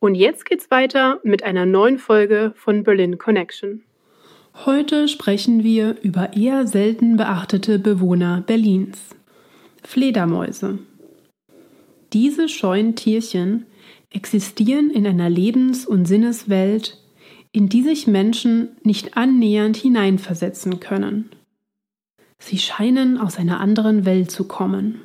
Und jetzt geht's weiter mit einer neuen Folge von Berlin Connection. Heute sprechen wir über eher selten beachtete Bewohner Berlins. Fledermäuse. Diese scheuen Tierchen existieren in einer Lebens- und Sinneswelt, in die sich Menschen nicht annähernd hineinversetzen können. Sie scheinen aus einer anderen Welt zu kommen.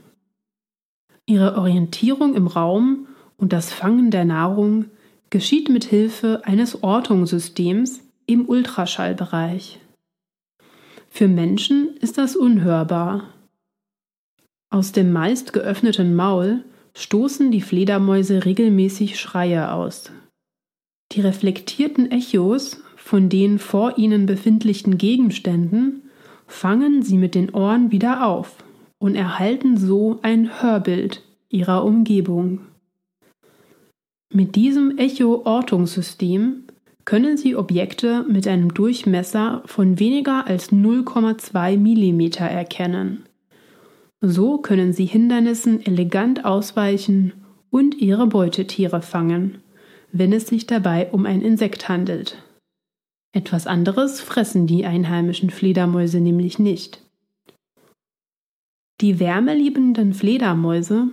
Ihre Orientierung im Raum und das Fangen der Nahrung geschieht mit Hilfe eines Ortungssystems im Ultraschallbereich. Für Menschen ist das unhörbar. Aus dem meist geöffneten Maul stoßen die Fledermäuse regelmäßig Schreie aus. Die reflektierten Echos von den vor ihnen befindlichen Gegenständen fangen sie mit den Ohren wieder auf und erhalten so ein Hörbild ihrer Umgebung. Mit diesem Echo-Ortungssystem können Sie Objekte mit einem Durchmesser von weniger als 0,2 mm erkennen. So können Sie Hindernissen elegant ausweichen und Ihre Beutetiere fangen, wenn es sich dabei um ein Insekt handelt. Etwas anderes fressen die einheimischen Fledermäuse nämlich nicht. Die wärmeliebenden Fledermäuse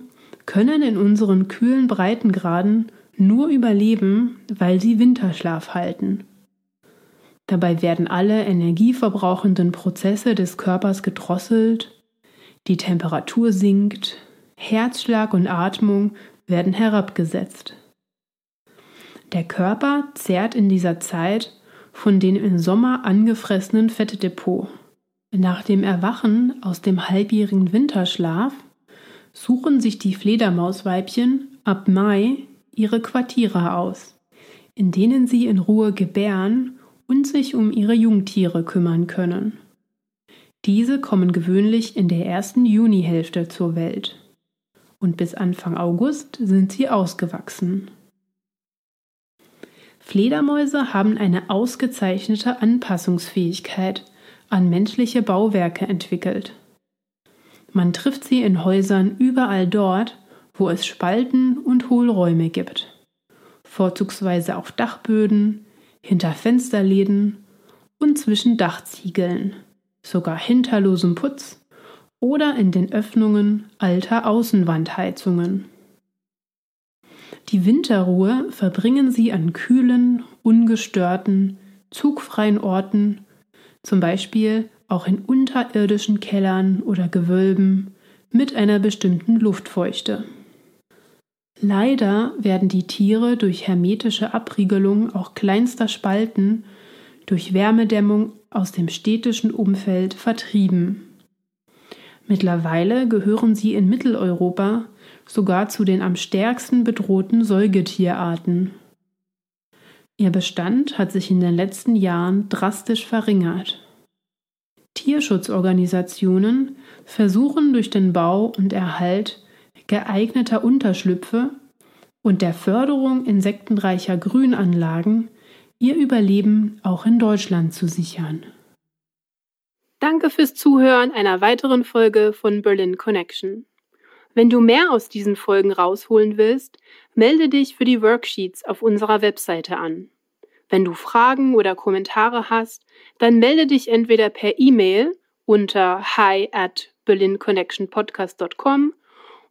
können in unseren kühlen Breitengraden nur überleben, weil sie Winterschlaf halten. Dabei werden alle energieverbrauchenden Prozesse des Körpers gedrosselt, die Temperatur sinkt, Herzschlag und Atmung werden herabgesetzt. Der Körper zehrt in dieser Zeit von dem im Sommer angefressenen Fettdepot. Nach dem Erwachen aus dem halbjährigen Winterschlaf suchen sich die Fledermausweibchen ab Mai ihre Quartiere aus, in denen sie in Ruhe gebären und sich um ihre Jungtiere kümmern können. Diese kommen gewöhnlich in der ersten Junihälfte zur Welt. Und bis Anfang August sind sie ausgewachsen. Fledermäuse haben eine ausgezeichnete Anpassungsfähigkeit an menschliche Bauwerke entwickelt. Man trifft sie in Häusern überall dort, wo es Spalten und Hohlräume gibt, vorzugsweise auf Dachböden, hinter Fensterläden und zwischen Dachziegeln, sogar hinter losem Putz oder in den Öffnungen alter Außenwandheizungen. Die Winterruhe verbringen sie an kühlen, ungestörten, zugfreien Orten, zum Beispiel auch in unterirdischen Kellern oder Gewölben mit einer bestimmten Luftfeuchte. Leider werden die Tiere durch hermetische Abriegelung auch kleinster Spalten durch Wärmedämmung aus dem städtischen Umfeld vertrieben. Mittlerweile gehören sie in Mitteleuropa sogar zu den am stärksten bedrohten Säugetierarten. Ihr Bestand hat sich in den letzten Jahren drastisch verringert. Tierschutzorganisationen versuchen durch den Bau und Erhalt geeigneter Unterschlüpfe und der Förderung insektenreicher Grünanlagen ihr Überleben auch in Deutschland zu sichern. Danke fürs Zuhören einer weiteren Folge von Berlin Connection. Wenn du mehr aus diesen Folgen rausholen willst, melde dich für die Worksheets auf unserer Webseite an. Wenn du Fragen oder Kommentare hast, dann melde dich entweder per E-Mail unter hi at berlinconnectionpodcast.com